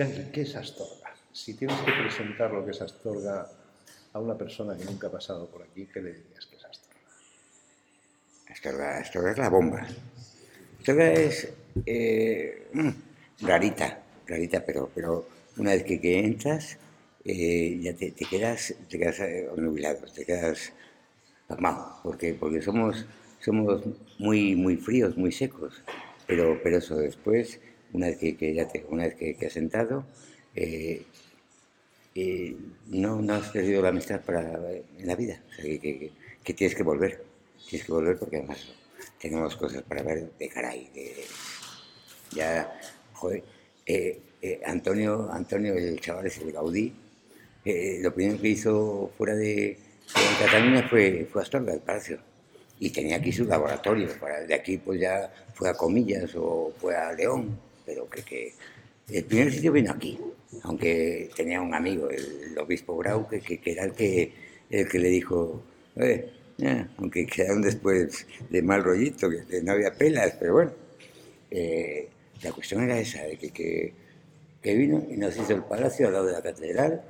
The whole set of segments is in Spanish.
¿Qué es Astorga? Si tienes que presentar lo que es Astorga a una persona que nunca ha pasado por aquí, ¿qué le dirías que es Astorga? Astorga, es la bomba. Astorga es eh, mm, rarita, rarita, pero, pero una vez que, entras, eh, ya te, quedas, te quedas eh, nubilado, te quedas pasmado, porque, porque somos, somos muy, muy fríos, muy secos, pero, pero eso después, una vez que, ya te, una vez que, has sentado, eh, no, no has perdido la amistad para, en la vida, que, tienes que volver, tienes que volver porque además tenemos cosas para ver de caray, de, ya, joder, eh, Antonio, Antonio, el chaval es el Gaudí, eh, lo primero que hizo fuera de, Cataluña fue, fue Astorga, el palacio. Y tenía aquí su laboratorio. De aquí pues ya fue a Comillas o fue a León. Pero que, el primer sitio vino aquí. Aunque tenía un amigo, el, obispo Grau, que, que, era el que, el que le dijo, eh, aunque quedaron después de mal rollito, que no había pelas, pero bueno. la cuestión era esa, de que que vino y nos hizo el palacio al lado de la catedral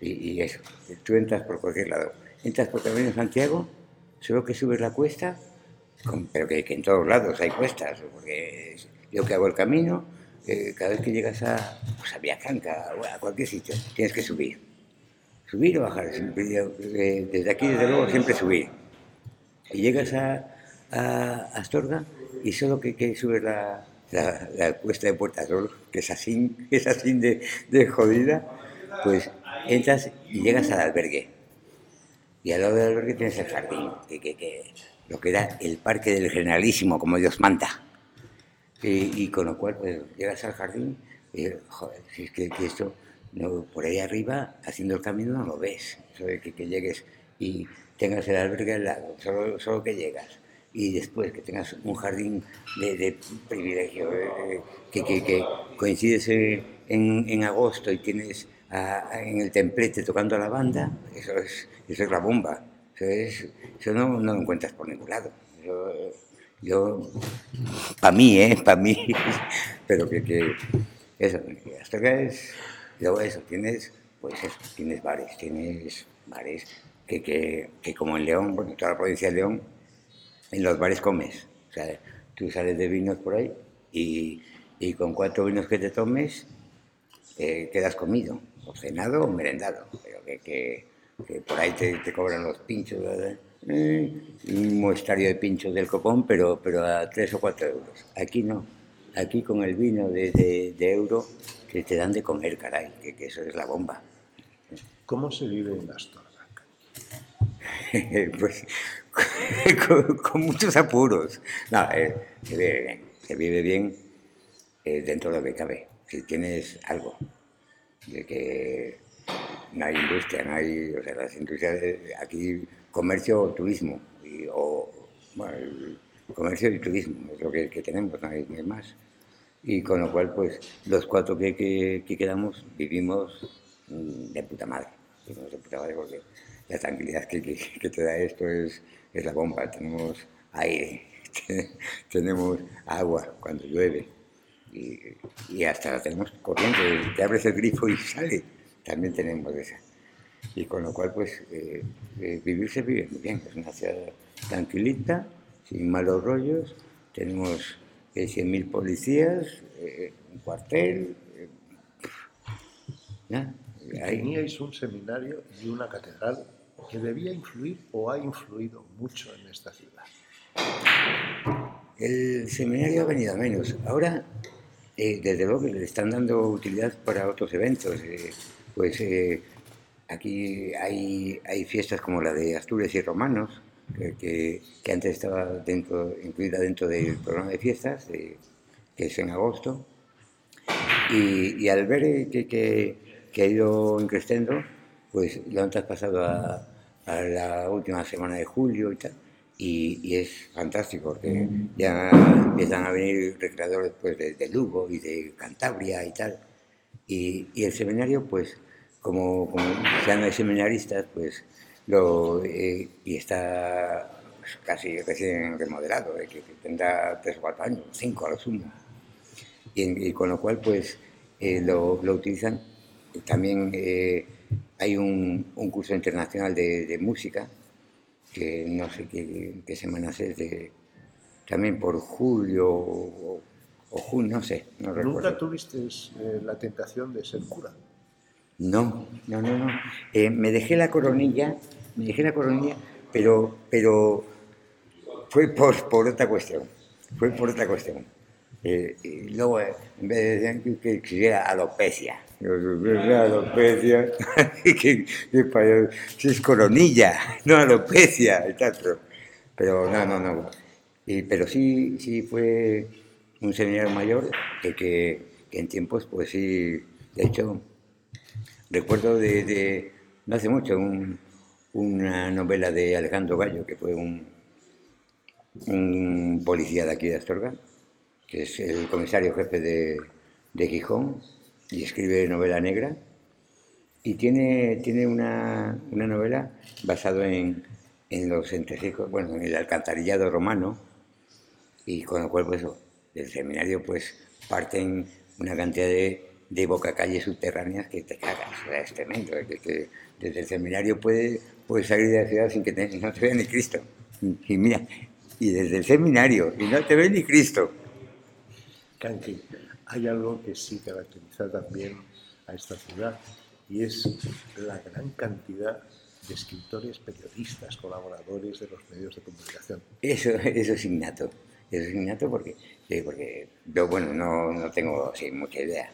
y, eso. Tú entras por cualquier lado. Entras por Camino Santiago, solo que subes la cuesta, pero que, en todos lados hay cuestas, porque yo que hago el camino, cada vez que llegas a, pues a Villacanca o a cualquier sitio, tienes que subir. Subir o bajar. Desde aquí, desde luego, siempre subir. Y llegas a, Astorga y solo que, que subes la, la, la cuesta de Puerta Sol, que es así, es así de, de, jodida, pues entras y llegas al albergue. Y al lado del albergue tienes el jardín, que, que lo que era el parque del generalísimo, como Dios manda. Y, con lo cual, pues llegas al jardín y, joder, si es que, esto, no, por ahí arriba, haciendo el camino, no lo ves. Eso de que, llegues y tengas el albergue al lado, solo, solo que llegas y después que tengas un jardín de, privilegio, eh, que, que, coincides en, en, agosto y tienes en el templete tocando la banda, eso es, eso es la bomba. Eso, eso no, no, lo encuentras por ningún lado. Yo, para mí, ¿eh? Para mí, pero que, que eso, hasta que es, luego eso, tienes, pues eso, tienes bares, tienes bares que, que, que como en León, bueno, toda la provincia de León, en los bares comes. O sea, tú sales de vinos por ahí y, y con cuatro vinos que te tomes eh, quedas comido, o cenado o merendado. Pero que, que, por ahí te, te, cobran los pinchos, eh, un muestrario de pinchos del copón, pero, pero a tres o cuatro euros. Aquí no. Aquí con el vino de, de, euro que te dan de comer, caray, que, que eso es la bomba. ¿Cómo se vive en Astorga? pues con, muchos apuros. No, eh, se vive bien, se vive bien eh, dentro de lo que cabe. Si tienes algo de que no hay industria, no hay, o sea, las industrias, aquí comercio turismo, o, bueno, comercio y turismo es lo que, tenemos, no hay, más. Y con lo cual, pues, los cuatro que, que, quedamos vivimos mm, de puta madre. Vivimos de puta madre porque la tranquilidad que, que te da esto es es la bomba, tenemos aire, tenemos agua cuando llueve y, hasta la tenemos corriente, te abres el grifo y sale, también tenemos esa. Y con lo cual, pues, eh, eh, vivir se vive muy bien, es una ciudad tranquilita, sin malos rollos, tenemos 100.000 eh, policías, un cuartel. Teníais un seminario y una catedral que debía influir o ha influido mucho en esta ciudad? El seminario ha venido a menos. Ahora, eh, desde luego que le están dando utilidad para otros eventos. Eh, pues eh, aquí hay, hay fiestas como la de Asturias y Romanos, que, que, antes estaba dentro, incluida dentro del programa de fiestas, que es en agosto. Y, y al ver que, que, que, ha ido increciendo, pues lo han traspasado a, a la última semana de julio y tal. Y, es fantástico porque ya empiezan a venir recreadores pues, de, Lugo y de Cantabria y tal. Y, y el seminario, pues, como, como, ya no seminaristas, pues, lo, eh, y está casi recién remodelado, que, tendrá tres o cuatro años, cinco a lo sumo. Y, con lo cual, pues, eh, lo, lo, utilizan. También eh, hay un, un, curso internacional de, de, música, que no sé qué, qué semanas es, de, también por julio o, o junio, no sé. No ¿Nunca recuerdo. tuviste la tentación de ser cura? No, no, no, no. Eh, me dejé la coronilla, me dejé la coronilla, pero, pero fue por, otra cuestión, fue por otra cuestión. Eh, y luego, eh, en vez de decir que quisiera alopecia, yo alopecia, que, que es coronilla, no alopecia, pero, pero no, no, no. Y, pero sí, sí fue un seminario mayor que, que, que en tiempos, pues sí, de hecho, recuerdo de, no hace mucho un, una novela de Alejandro Gallo, que fue un, policía de aquí de Astorga, que es el comisario jefe de, de Gijón, y escribe novela negra. Y tiene, tiene una, una novela basada en, en los entresijos, bueno, en el alcantarillado romano, y con lo cual, pues, del seminario, pues, parten una cantidad de, de bocacalles subterráneas que te cagas, o sea, es tremendo. Que, desde el seminario puedes puede salir de la ciudad sin que te, no te vea ni Cristo. Y, mira, y desde el seminario, y no te ve ni Cristo. Kanki, hay algo que sí caracteriza también a esta ciudad, y es la gran cantidad de escritores, periodistas, colaboradores de los medios de comunicación. Eso, eso es innato, eso es innato porque, porque yo, bueno, no, no tengo sí, mucha idea.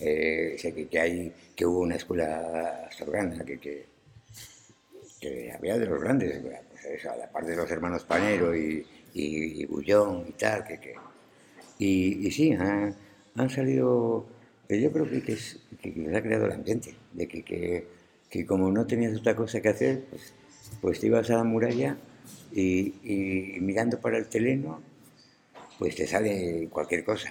Eh, que, que, hay, que hubo una escuela astorgana que, había de los grandes, pues a la parte de los hermanos Panero y, y, y Bullón y tal, que, que y, y, sí, han, han, salido, yo creo que, es, que, les ha creado el ambiente, de que, como no tenías otra cosa que hacer, pues, pues te ibas a la muralla y, y mirando para el teleno, pues te sale cualquier cosa.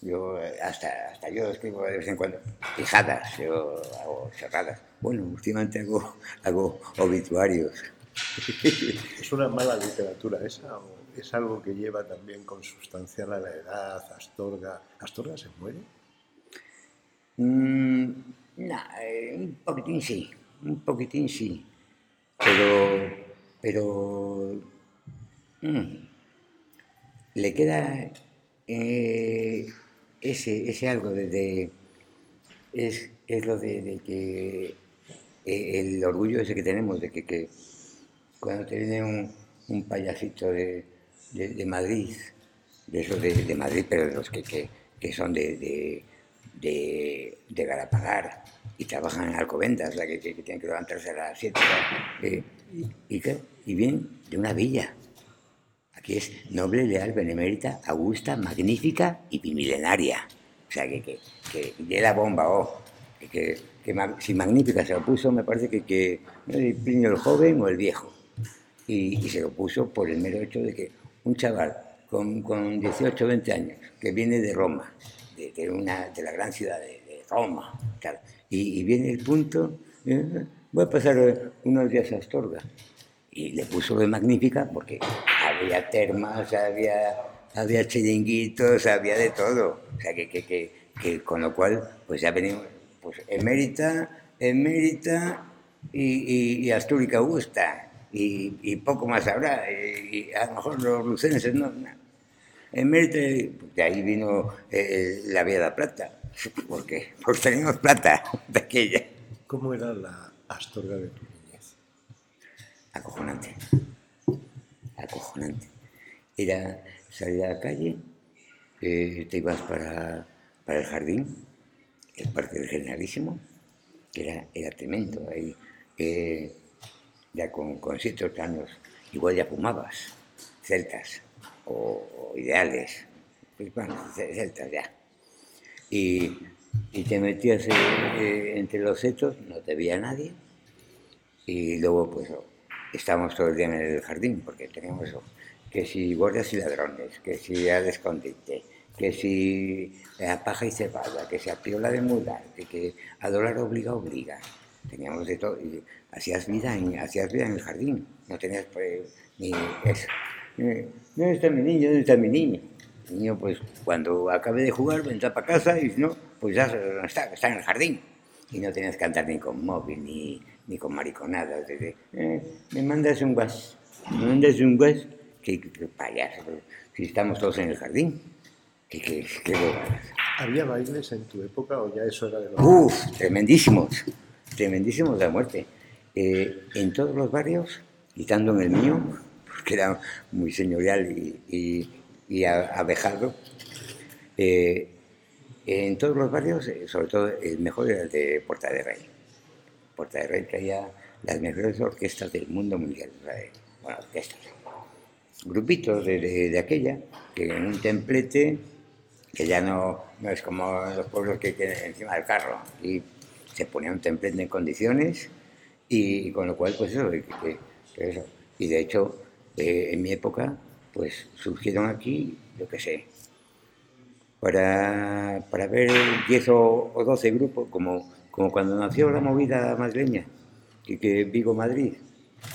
Yo hasta, hasta yo escribo de vez en cuando fijadas, yo hago cerradas. Bueno, últimamente hago, hago obituarios. ¿Es una mala literatura esa o es algo que lleva también consustancial a la edad? ¿Astorga, ¿Astorga se muere? Mm, no, eh, un poquitín sí, un poquitín sí. Pero, pero mm, le queda eh, ese, ese algo de, es, es, lo de, que eh, el orgullo ese que tenemos de que, que cuando te viene un, un payasito de, de, Madrid, de esos de, Madrid, pero de los que, que, que son de, de, Galapagar y trabajan en Alcobendas, la que, que, tienen que levantarse a las 7 eh, y, y, y vienen de una villa. Aquí es noble, leal, benemérita, augusta, magnífica y bimilenaria. O sea, que, que, de la bomba, oh, que, si magnífica se lo puso, me parece que, que el Plinio el joven o el viejo. Y, se lo puso por el mero hecho de que un chaval con, con 18 o 20 años, que viene de Roma, de, una, de la gran ciudad de, Roma, tal, y, viene el punto, eh, voy a pasar unos días a Astorga. Y le puso de magnífica porque había termas, había, había chiringuitos, había de todo. O sea, que, que, que, que con lo cual, pues ya venimos, pues emérita, emérita y, y, y Astúrica Augusta. Y, y, poco más habrá. Y, a lo mejor los lucenses no. no. Emérita, de ahí vino eh, la Vía de la Plata. ¿Por qué? Porque teníamos plata de aquella. ¿Cómo era la Astorga de tu niñez? Acojonante acojonante. Era salir a la calle, eh, te ibas para, para, el jardín, el Parque del Generalísimo, que era, era tremendo. Ahí, eh, ya con, con siete igual ya fumabas, celtas o, ideales, pues bueno, celtas ya. Y, y te metías eh, entre los setos, no te veía nadie, y luego pues estábamos todo el día en el jardín, porque teníamos que si guardias y ladrones, que si al escondite, que si a paja y cebada, que si a piola de mudar, que, que a dólar obliga, obliga. Teníamos de todo, y hacías vida en, hacías vida en el jardín, no tenías pues, ni eso. ¿Dónde está mi niño? ¿Dónde está mi niño? El niño, pues, cuando acabe de jugar, vendrá para casa y si no, pues ya está, está en el jardín. Y no tenías que andar ni con móvil, ni, ni con mariconadas. De, eh, me mandas un gas, me mandas un gas, que, payaso, si estamos todos en el jardín. Que, que, que ¿Había bailes en tu época o ya eso era de los... Uf, tremendísimos, tremendísimos la muerte. Eh, en todos los barrios, quitando en el mío, porque era muy señorial y, y, abejado, eh, en todos los barrios, eh, sobre todo el mejor era el de Puerta de Rey. Puerta de Rey traía las mejores orquestas del mundo mundial. Bueno, orquestas. Grupitos de, aquella, que en un templete, que ya no, no es como los pueblos que tienen encima del carro, y se ponía un templete en condiciones, y, con lo cual, pues eso, eso. Y de hecho, eh, en mi época, pues surgieron aquí, yo qué sé, para, para ver 10 o, 12 grupos, como, como cuando nació la movida madrileña, que, que Vigo Madrid.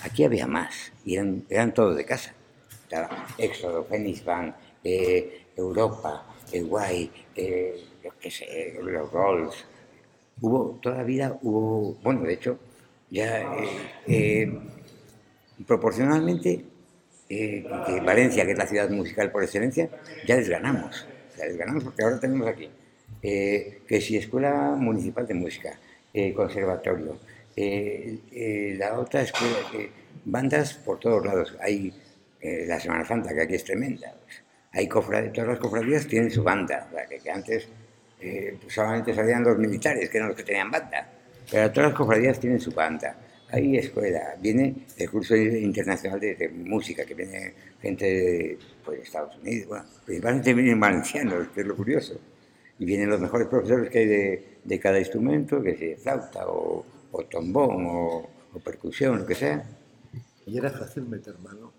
Aquí había más, y eran, eran todos de casa. Estaba Éxodo, Phoenix Band, eh, Europa, el Guay, eh, qué sé, los Rolls. Hubo, toda la vida hubo, bueno, de hecho, ya eh, eh proporcionalmente, eh, Valencia, que es la ciudad musical por excelencia, ya les ganamos ganamos porque ahora tenemos aquí eh, que si Escuela Municipal de Música, eh, Conservatorio, eh, la otra escuela, bandas por todos lados. Hay la Semana Santa, que aquí es tremenda. Hay todas las cofradías tienen su banda, que, antes solamente salían los militares, que eran los que tenían banda. Pero todas las cofradías tienen su banda hay escuela, viene el curso internacional de, música, que viene gente de pues, Estados Unidos, bueno, principalmente vienen valencianos, que es lo curioso, y vienen los mejores profesores que hay de, cada instrumento, que sea flauta o, o trombón o, percusión, lo que sea. ¿Y era fácil meter mano?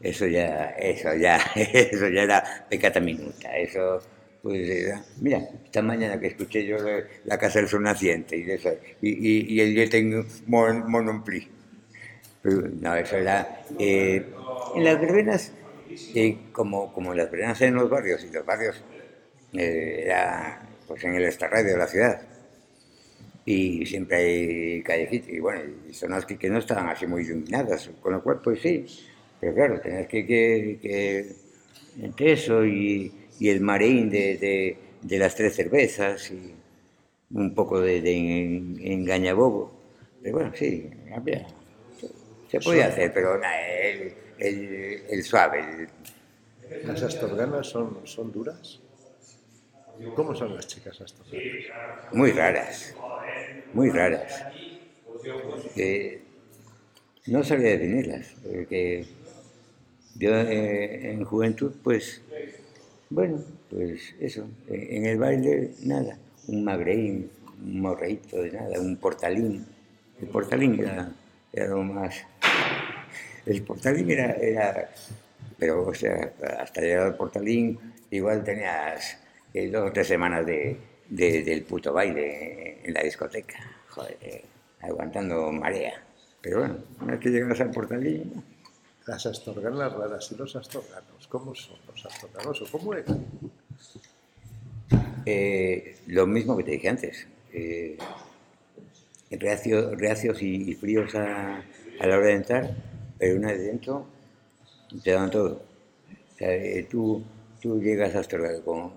Eso ya, eso ya, eso ya era pecata minuta, eso pues eh, mira, esta mañana que escuché yo la casa del sol naciente y, eso, y, y, y el yo tengo mon, monompli. Pero no, eso era. Eh, en las verbenas, eh, como, como las verbenas en los barrios, y los barrios era pues en el extrarradio de la ciudad. Y siempre hay callejitas, y bueno, y zonas que, que, no estaban así muy iluminadas, con lo cual, pues sí. Pero claro, tenías que, que, que entre eso y y el mareín de, de, las tres cervezas y un poco de, de engañabobo. Pero bueno, sí, se podía hacer, pero el, el, el, suave. ¿Las astorganas son, son duras? ¿Cómo son las chicas astorganas? Muy raras, muy raras. no sabía definirlas, porque yo eh, en juventud pues bueno, pues eso, en el baile nada, un magreín, un morreito de nada, un portalín. El portalín era, lo más... El portalín era, era, pero o sea, hasta llegar al portalín igual tenías dos o tres semanas de, del puto baile en la discoteca, joder, aguantando marea. Pero bueno, una vez que llegabas al portalín, las astorganas raras y los astorganos, ¿cómo son los astorganos o cómo eran? Eh, lo mismo que te dije antes. Eh, reacios y, fríos a, la hora de entrar, pero una vez dentro te dan todo. Eh, tú, tú llegas a Astorga con,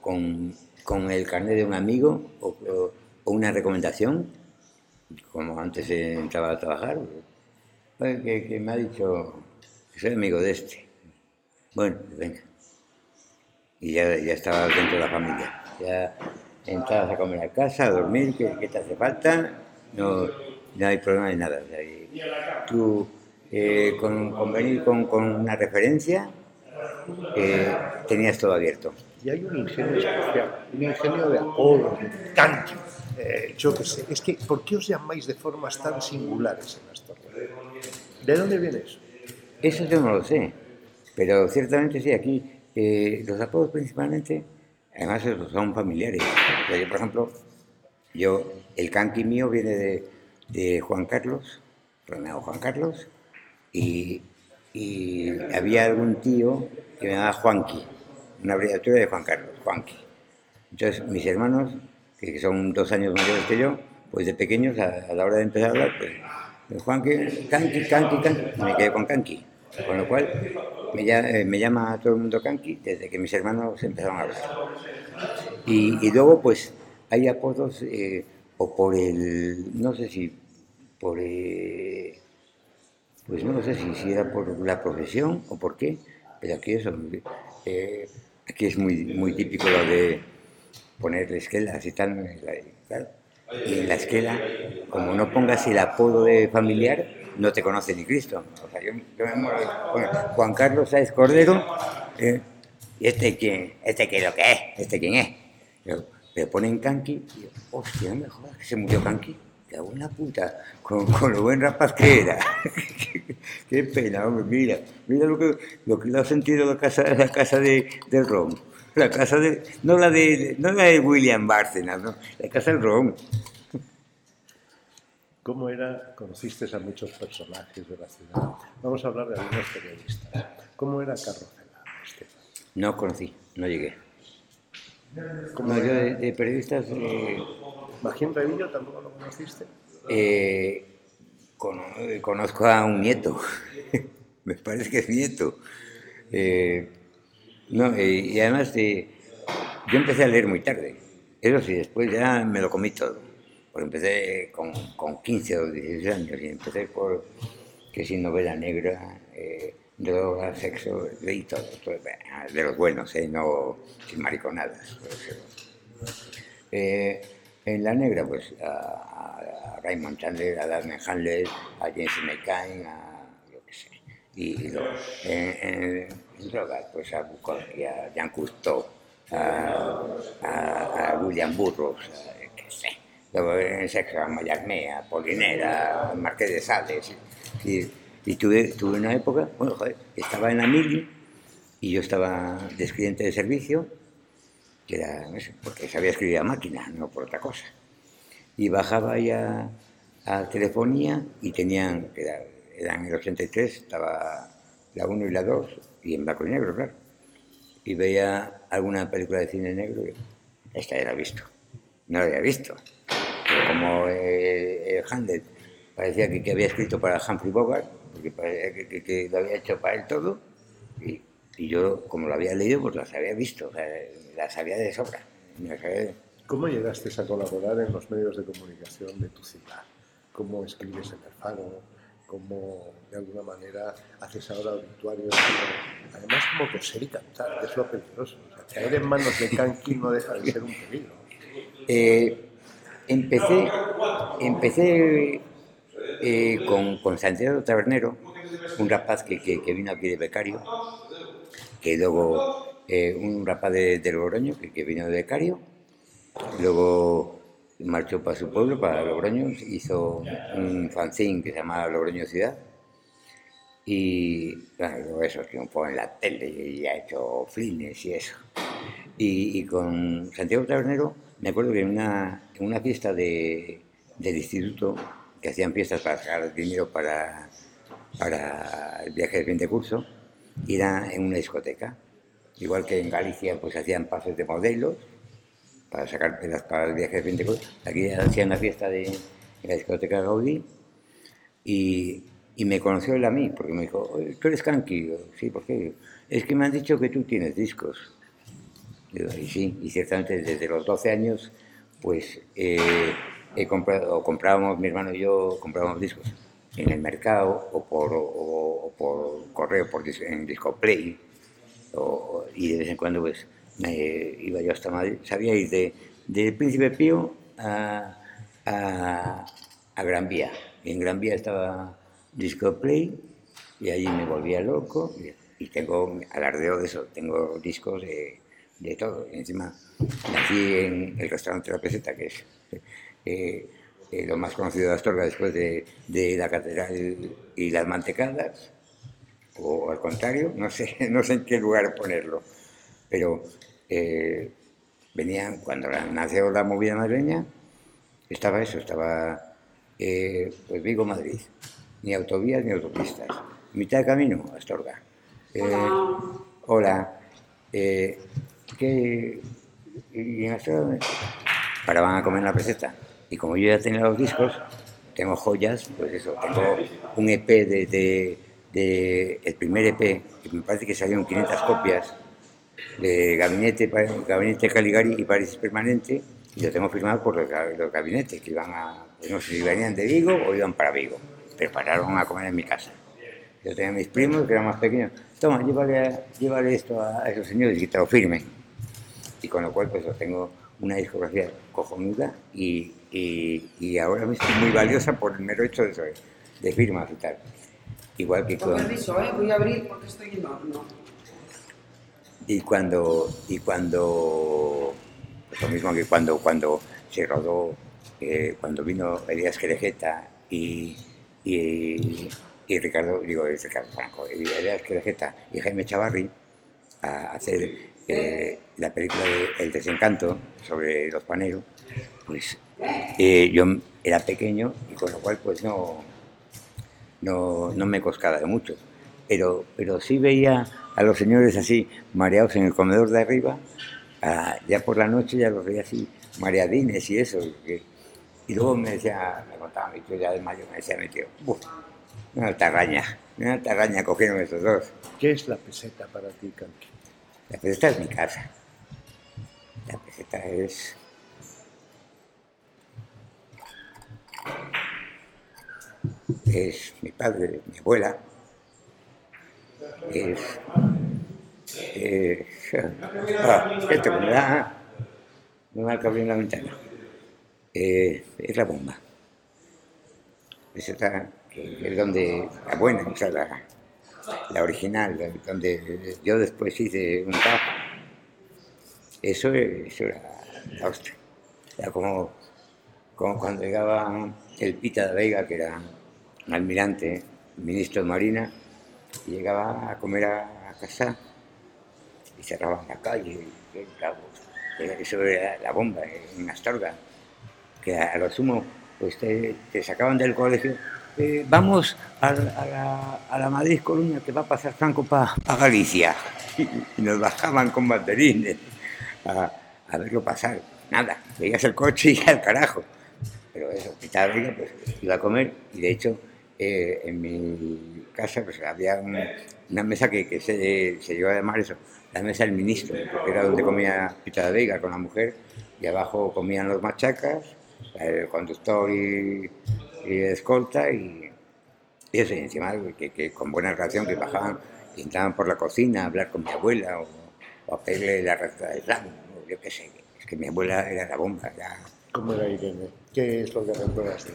con, con, el carnet de un amigo o, una recomendación, como antes entraba a trabajar, que, que me ha dicho soy amigo de este. Bueno, venga. Y ya, ya estaba dentro de la familia. Ya entrabas a comer a casa, a dormir, ¿qué, te hace falta? No, no hay problema de nada. tú, eh, con, venir con, una referencia, eh, tenías todo abierto. Y hay un ingenio especial, un ingenio de apodo, de. Eh, yo qué sé, es que, ¿por qué os llamáis de formas tan singulares en Astorga? ¿De dónde viene eso? Eso yo no lo sé, pero ciertamente sí, aquí eh, los apodos principalmente, además son familiares. Yo, por ejemplo, yo, el canqui mío viene de, Juan Carlos, Romeo Juan Carlos, y, había algún tío que me llamaba Juanqui, una abreviatura de Juan Carlos, Juanqui. Entonces, mis hermanos, que son dos años mayores que yo, pues de pequeños, a, la hora de empezar a hablar, pues, Juanqui, Canqui, Canqui, Canqui, me quedé con Canqui. Con lo cual, me, eh, llama todo el mundo Canqui desde que mis hermanos empezaron a hablar. Y, y luego, pues, hay apodos, eh, o por el, no sé si por, eh, pues no sé si, si, era por la profesión o por qué, pero aquí eso, eh, aquí es muy, muy típico lo de poner esquelas y tal, claro. Y en la esquela, como no pongas el apodo de familiar, no te conoce ni Cristo. O sea, yo, me muero, Juan Carlos Sáez Cordero, ¿y este quién? ¿Este qué es lo que es? ¿Este quién es? me ponen Kanki y yo, hostia, no me jodas que se murió Kanki. Hago una puta, con, con, lo buen rapaz que era. qué, pena, hombre, mira, mira lo que, lo que le ha sentido la casa, la casa de, del Ron. La casa de, no la de, no la de William Bárcenas, no, la casa del Ron. ¿Cómo era? Conociste a muchos personajes de la ciudad. Vamos a hablar de algunos periodistas. ¿Cómo era Estefan? No conocí, no llegué. Como yo de, periodistas... Eh, ¿Magín Revillo tampoco lo conociste? Eh, conozco a un nieto, me parece que es nieto. Eh, no, y además de, yo empecé a leer muy tarde, eso sí, después ya me lo comí todo. Porque empecé con, con 15 o 16 años y empecé por que sin novela negra, droga, sexo, y todo, de los buenos, ¿eh? no sin mariconadas. Eh, en la negra, pues a, Raymond Chandler, a Darren Handler, a James McCain, a yo qué sé. Y, luego, en, drogas, pues a Bukowski, a Jean Cousteau, a, William Burroughs, qué sé. Luego en sexo a Mayagmea, a Polinera, a Marqués de Sales. Y tuve, tuve una época, bueno, joder, estaba en la mili y yo estaba de escribiente de servicio, que era, porque sabía escribir a máquina, no por otra cosa. Y bajaba ya a telefonía y tenían, era, eran el 83, estaba la 1 y la 2, y en blanco y negro, claro. Y veía alguna película de cine negro y esta ya la he visto. No la había visto. Pero como el Hamlet parecía que, que había escrito para Humphrey Bogart, porque que, lo había hecho para él todo, y, yo, como lo había leído, pues las había visto, las sabía de sobra. ¿Cómo llegaste a colaborar en los medios de comunicación de tu ciudad? ¿Cómo escribes en el Faro? ¿Cómo, de alguna manera, haces ahora obituarios? Además, como coser y cantar, que es lo peligroso. caer en manos de Kanki no deja de ser un peligro. Eh, empecé, empecé eh, con, Santiago Tabernero, un rapaz que, que, vino aquí de becario, que luego eh, un rapaz de, de Logroño que, vino de becario, luego marchó para su pueblo, para Logroño, hizo un fanzine que se llama Logroño Ciudad, y bueno, eso triunfó en la tele y ha hecho flines y eso. Y, con Santiago Tabernero me acuerdo que en una, una fiesta de, del instituto que hacían fiestas para sacar dinero para, para el viaje de fin de curso, era en una discoteca. Igual que en Galicia pues hacían pasos de modelos para sacar pedas para el viaje de fin de curso. Aquí hacían la fiesta de, la discoteca Gaudí y, y, me conoció él a mí porque me dijo, ¿tú eres Kanki? Sí, ¿por qué? Es que me han dicho que tú tienes discos. y sí, y ciertamente desde los 12 años pues... Eh, o comprábamos, mi hermano y yo comprábamos discos en el mercado o por, correo, por, en Discoplay, o, y de vez en cuando pues iba yo hasta Madrid. Sabía ir de, de Príncipe Pío a, a, Gran Vía. En Gran Vía estaba Discoplay y allí me volvía loco y, tengo alardeo de eso, tengo discos de, de todo. Encima nací en el restaurante La Peseta, que es eh, eh, lo más conocido de Astorga después de, la catedral y las mantecadas, o al contrario, no sé, no sé en qué lugar ponerlo, pero eh, venían, cuando nació la movida madrileña, estaba eso, estaba pues Vigo-Madrid, ni autovías ni autopistas, mitad de camino, Astorga. hola. eh, que y en Astorga paraban a comer la peseta. Y como yo ya tenía los discos, tengo joyas, pues eso, tengo un EP de, de, el primer EP, que me parece que salieron 500 copias, de Gabinete, Gabinete Caligari y París Permanente, y lo tengo firmado por los, gabinetes, que iban a, no sé si venían de Vigo o iban para Vigo, pero pararon a comer en mi casa. Yo tenía mis primos, que eran más pequeños, toma, llévale, llévale esto a esos señores y te lo firmen. Y con lo cual, pues, tengo una discografía cojonuda y, y, y, ahora mismo muy valiosa por el mero hecho de, de firmas y tal. Igual que con... Permiso, ¿eh? voy a abrir porque estoy en horno. Y cuando, y cuando, pues lo mismo que cuando, cuando se rodó, eh, cuando vino Elías Querejeta y, y, y, Ricardo, digo, Ricardo Franco, Elías Querejeta y Jaime Chavarri a hacer eh, la película de El desencanto sobre los paneros, pues eh, yo era pequeño y con lo cual pues no, no, no me coscaba de mucho. Pero, pero sí veía a los señores así mareados en el comedor de arriba, ya por la noche ya los veía así mareadines y eso. y luego me decía, me contaba mi tío ya de mayo, me decía mi tío, una altarraña, una altarraña cogieron estos dos. ¿Qué es la peseta para ti, Canqui? La peseta es mi casa. La peseta es... Es mi padre, mi abuela. Es... ah, esto me da... Me va a abrir la ventana. Es la bomba. Peseta que es donde la buena, o sea, la, la original, donde yo después hice un trabajo. Eso, eso la hostia. Era como, como cuando llegaba el Pita de Vega, que era un almirante, ministro de Marina, y llegaba a comer a, casa y cerraban la calle. eso era la bomba en Astorga, que a, lo sumo pues te, sacaban del colegio eh, vamos a, la, a, la, Madrid Coruña que va a pasar Franco para Galicia. Y, nos bajaban con banderines a, a, verlo pasar. Nada, veías el coche y al carajo. Pero eso, Vega, pues iba a comer y de hecho eh, en mi casa pues, había una mesa que, que se, se llegó a llamar eso, la mesa del ministro, porque era donde comía Pita Vega con la mujer y abajo comían los machacas, el conductor y y escolta y, y eso, y encima que, que, con buena relación que bajaban y entraban por la cocina a hablar con mi abuela o, a pedirle la receta de Islam, o yo qué sé, es que mi abuela era la bomba. Ya. ¿Cómo era Irene? ¿Qué es lo que recuerdas de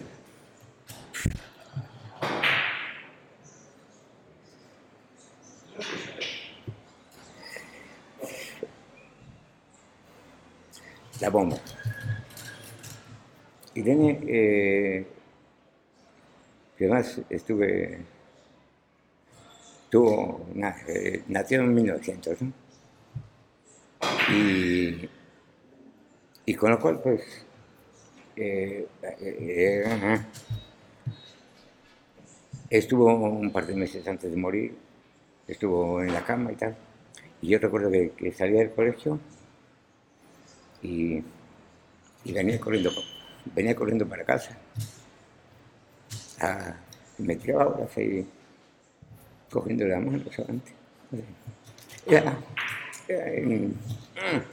La bomba. Irene eh, además estuve, tuvo, eh, nació en 1900, y, y, con lo cual, pues, eh, eh, estuvo un par de meses antes de morir, estuvo en la cama y tal, y yo recuerdo que, salía del colegio y, venía corriendo, venía corriendo para casa me tiraba ahora así, cogiendo la mano solamente. Ya, ya,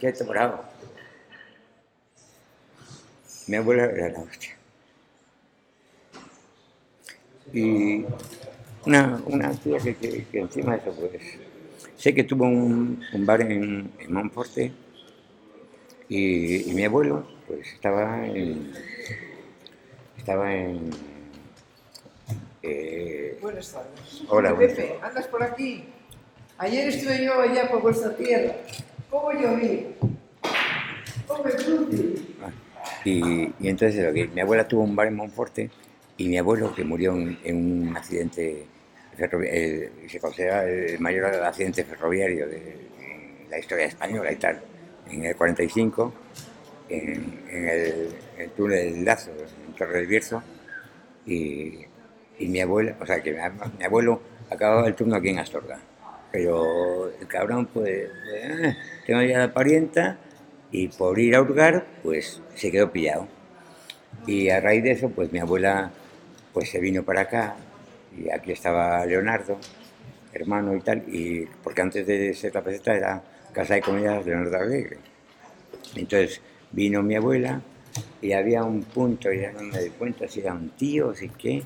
ya. Mi abuela era la hostia. Y una, una tía que, que, que, encima de eso, pues, sé que tuvo un, un bar en, en Monforte y, y, mi abuelo, pues, estaba en, estaba en eh, buenas tardes. Hola, Pepe, ¿andas por aquí? Ayer estuve yo allá por vuestra tierra. ¿Cómo lloví? ¿Cómo ah, y, entonces lo mi abuela tuvo un bar en Monforte y mi abuelo que murió en, un accidente se considera el mayor accidente ferroviario de, la historia española y tal, en el 45, en, el, túnel del Lazo, en Torre del Bierzo, y y mi abuela, o sea, que mi, abuelo acababa el turno aquí en Astorga. Pero el cabrón, pues, eh, tengo ya la parienta y por ir a hurgar, pues se quedó pillado. Y a raíz de eso, pues mi abuela pues se vino para acá y aquí estaba Leonardo, hermano y tal, y porque antes de ser la era Casa de Comidas Leonardo Alegre. Entonces vino mi abuela y había un punto, ya no me di cuenta si era un tío o si qué,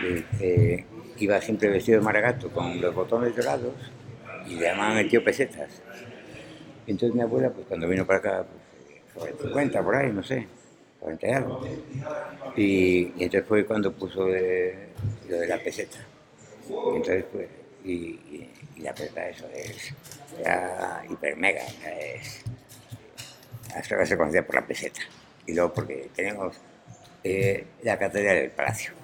que eh, iba siempre vestido de maragato con los botones dorados y le llamaban el tío pesetas. Entonces mi abuela, pues cuando vino para acá, pues, sobre 50 por ahí, no sé, 40 y algo. Y, entonces fue cuando puso de- lo de la peseta. Entonces, pues, y, la peseta eso es, era hiper mega, es, hasta se conocía por la peseta. Y luego porque tenemos eh, la catedral del palacio.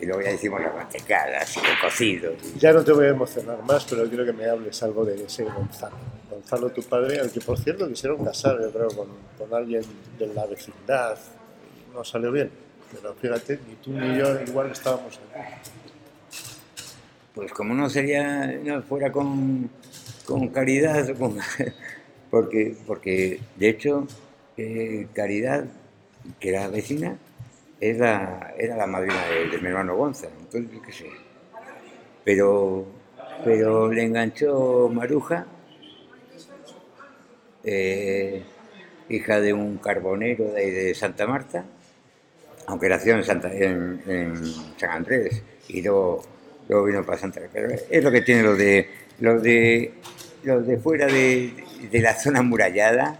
Y luego ya hicimos las mantecadas y el cocido. Ya no te voy a emocionar más, pero quiero que me hables algo de ese Gonzalo. Gonzalo, tu padre, al que por cierto quisieron casar, yo creo, con, con alguien de la vecindad. No salió bien. Pero fíjate, ni tú ni yo igual estábamos aquí. Pues como no sería, no fuera con, con caridad, con- porque, porque de hecho eh, Caridad, que era vecina, es la- era la madrina de, mi hermano Gonza, entonces yo qué sé. Pero, pero le enganchó Maruja, eh, hija de un carbonero de, Santa Marta, aunque nació en, Santa, en, San Andrés y luego, luego vino para Santa Pero es lo que tiene lo de los de los de fuera de, de la zona amurallada,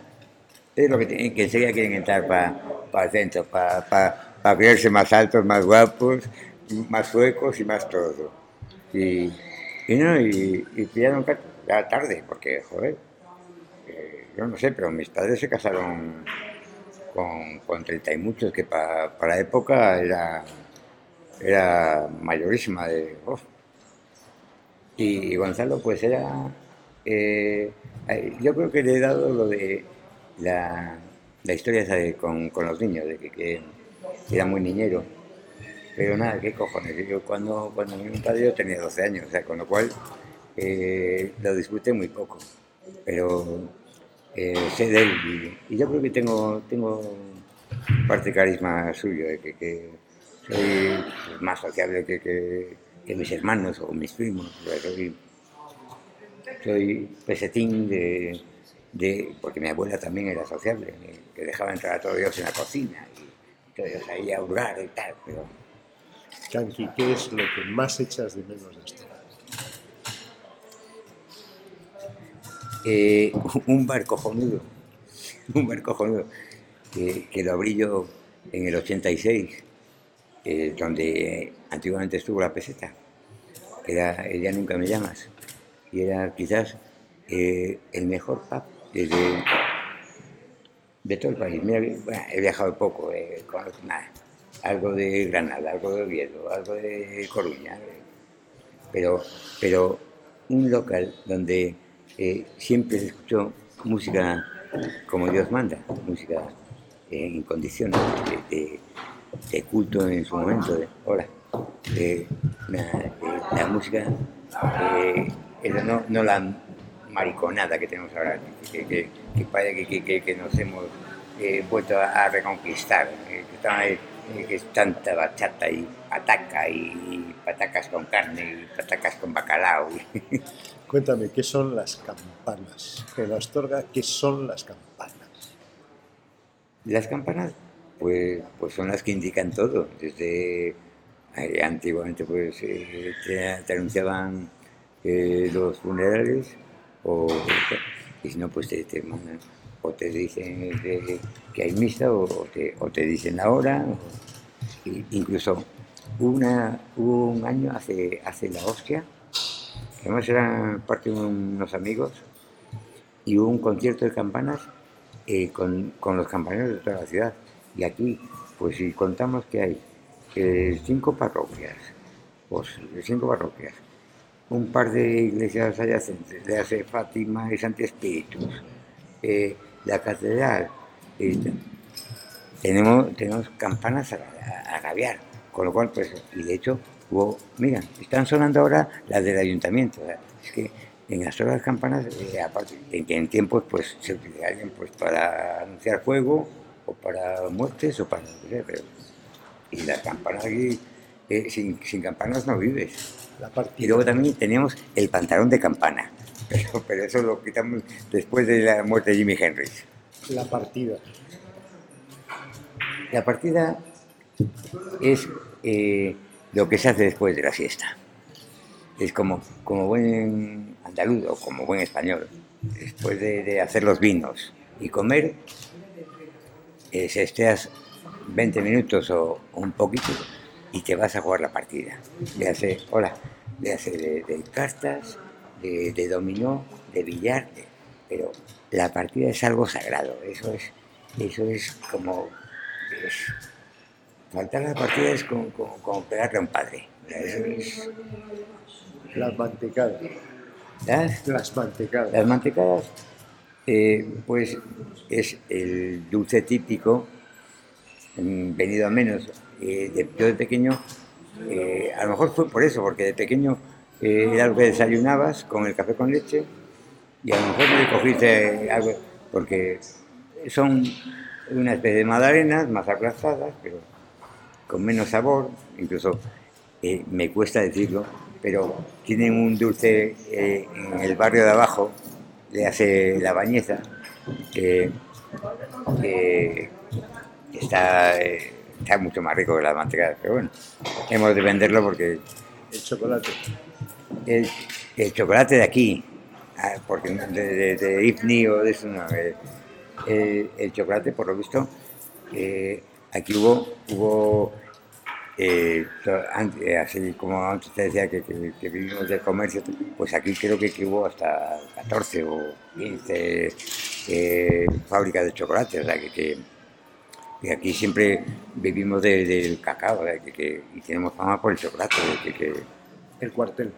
es lo que tienen, que enseguida quieren entrar para el centro, para creerse más altos, más guapos, más suecos y más todo. Y, no, y, y pillaron ya tarde, porque, joder, eh, yo no sé, pero mis padres se casaron con, con 30 y muchos, que pa- para la época era, era mayorísima de... uf. Y Gonzalo, pues era... eh, eh, yo creo que le he dado lo de la, la historia con, con los niños, de que era muy niñero. Pero nada, qué cojones. Yo cuando, cuando mi padre yo tenía 12 años, o sea, con lo cual eh, lo disfruté muy poco. Pero eh, sé de él y, yo creo que tengo, tengo parte carisma suyo, de que, que soy más sociable que, que, mis hermanos o mis primos. o soy, soy pesetín de, porque mi abuela también era sociable, que dejaba entrar a todos Dios en la cocina ellos ahí a hurgar y tal, pero Kanki, ¿qué es lo que más echas de menos de esto? Eh, un bar cojonudo, un bar cojonudo, que, que lo abrí yo en el 86, eh, donde antiguamente estuvo la peseta, que era el Ya Nunca Me Llamas, y era quizás eh, el mejor pub desde, de todo el país. Mira, he viajado poco, eh, nada, algo de Granada, algo de Oviedo, algo de Coruña, eh, pero, pero un local donde eh, siempre se escuchó música como Dios manda, música eh, en condiciones de, culto en su momento. de- eh, la, la música, no, no la mariconada que tenemos ahora, que, que, que parece que, que- nos hemos eh, vuelto a, a reconquistar, eh, ahí, eh, que es tanta bachata y pataca y patacas con carne y patacas con bacalao. Cuéntame, ¿qué son las campanas? En Astorga, ¿qué son las campanas? Las campanas, pues, pues son las que indican todo. Desde eh, antiguamente, pues eh, te, te anunciaban eh, los funerales, o, y si no, pues te, te mandan, o te dicen de- que hay misa, o, te, o te dicen la hora. o- incluso una, hubo un año hace, hace la hostia, que además eran parte de unos amigos, y hubo un concierto de campanas eh, con, con los campaneros de toda la ciudad. Y aquí, pues si contamos que hay eh, cinco parroquias, pues cinco parroquias, un par de iglesias adyacentes, de hace Fátima y Santi Espíritus, eh, la catedral, tenemos, tenemos campanas a, a, con lo cual, pues, y de hecho, hubo, mira, están sonando ahora las del ayuntamiento, es que en las horas campanas, eh, aparte, en, en tiempos pues se utilizarían pues para anunciar fuego o para muertes o para sea, pero- y las campanas aquí, eh, sin, sin campanas no vives. La Y luego también teníamos el pantalón de campana, pero, pero eso lo quitamos después de la muerte de Jimi Hendrix. La partida. La partida es eh, lo que se hace después de la siesta. Es como, como buen andaluz o como buen español, después de, de hacer los vinos y comer, eh, se esteas 20 minutos o un poquito y te vas a jugar la partida. Le hace, hola, le hace de, de cartas, de, de dominó, de billar, de- pero la partida es algo sagrado, eso es, eso es como... es- faltar a la partida es como, como- como pegarle a un padre. Eso es- Las mantecadas. ¿sabes? Las mantecadas. Las mantecadas, eh, pues es el dulce típico, venido a menos. Eh, de- yo de pequeño, eh, a lo mejor fue por eso, porque de pequeño eh, era lo que desayunabas con el café con leche y a lo mejor me cogiste algo, porque son una especie de magdalenas más aplastadas, pero con menos sabor, incluso me cuesta decirlo, pero tienen un dulce en el barrio de abajo, le hace la bañeza, que está, eh, está mucho más rico que la manteca, pero bueno, hemos de venderlo porque El chocolate. el, el chocolate de aquí, ah, porque de, de, de Ifni o de eso no, eh, el, el chocolate por lo visto, eh, aquí hubo, hubo eh, eh, así como antes te decía que, que- que vivimos del comercio, pues aquí creo que, que hubo hasta 14 o 15 eh, fábricas de chocolate, o sea que, que- aquí siempre vivimos de- del cacao, que, y tenemos fama por el chocolate, que- El cuartel.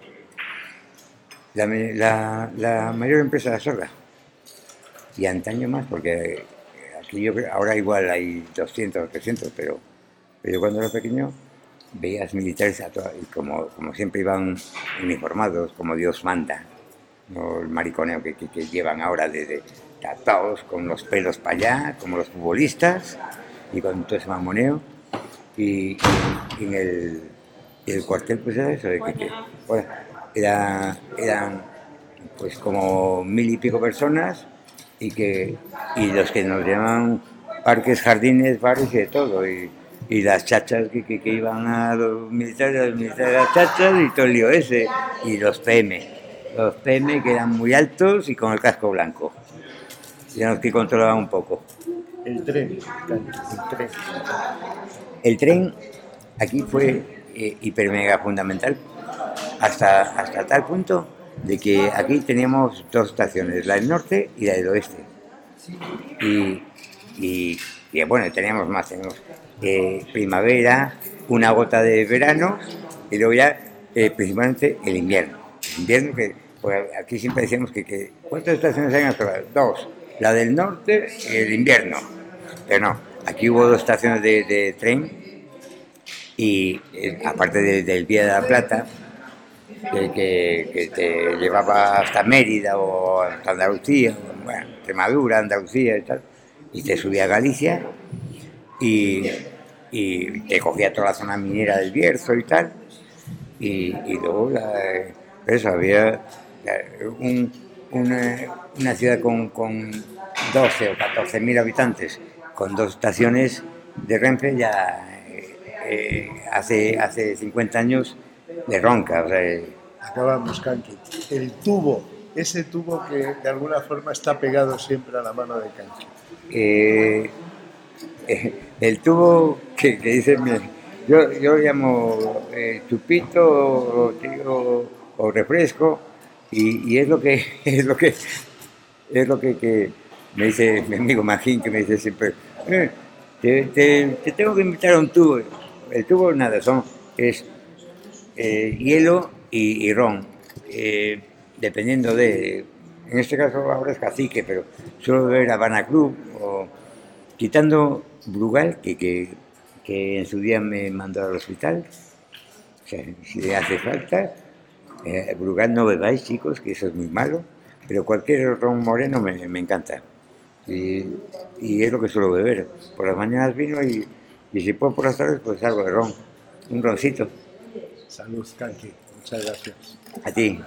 la, la- la mayor empresa de la Sorga. Y antaño más, porque eh, aquí yo creo, ahora igual hay 200 o 300, pero, pero yo cuando era pequeño veías militares a toda- y como, como siempre iban uniformados, como Dios manda, no el mariconeo que, que- que llevan ahora de, de tatados con los pelos para allá, como los futbolistas, y con todo ese mamoneo. Y, en el, el cuartel pues era eso, de que, era- eran pues como mil y pico personas y que y los que nos llaman parques, jardines, bares y de todo. Y, y las chachas que, que- iban a los militares, los militares las chachas y todo el lío ese. Y los PM, los PM que eran muy altos y con el casco blanco. Y los que controlaban un poco. El tren. El tren. El tren aquí fue eh, hiper mega fundamental hasta, hasta tal punto de que aquí teníamos dos estaciones, la del norte y la del oeste. Y, y- bueno, teníamos más, teníamos eh, primavera, una gota de verano y luego ya eh, principalmente el invierno. El invierno que pues, aquí siempre decíamos que, que ¿cuántas estaciones hay en Australia? Dos, la del norte el invierno. Pero no, aquí hubo dos estaciones de, de tren y eh, aparte de- del Vía de la Plata, que, te llevaba hasta Mérida o hasta Andalucía, bueno, Extremadura, Andalucía y tal, y te subía a Galicia y, te cogía toda la zona minera del Bierzo y tal, y, luego la, eso, había eh, un- una, una ciudad con, con 12 o 14 mil habitantes, con dos estaciones de Renfe ya eh, hace, hace 50 años de ronca. o sea, eh, Acabamos, Kanki. El tubo. Ese tubo que de alguna forma está pegado siempre a la mano de Kanki. eh, eh, el tubo que, que dice yo, yo lo llamo chupito o, o- o refresco y, es lo que es lo que es lo que, me dice mi amigo Magín que me dice siempre "Eh, te, te- te tengo que invitar a un tubo el tubo nada son es eh, hielo y, ron. Eh, dependiendo de en este caso ahora es cacique pero suelo beber Habana Club o quitando Brugal que, que, en su día me mandó al hospital si le hace falta Eh, Brugal no bebáis, chicos, que eso es muy malo, pero cualquier ron moreno me, me encanta. Y, y es lo que suelo beber. Por las mañanas vino y, y si puedo por las tardes, pues algo de ron. Un roncito. Salud, Kanki. Muchas gracias. A ti.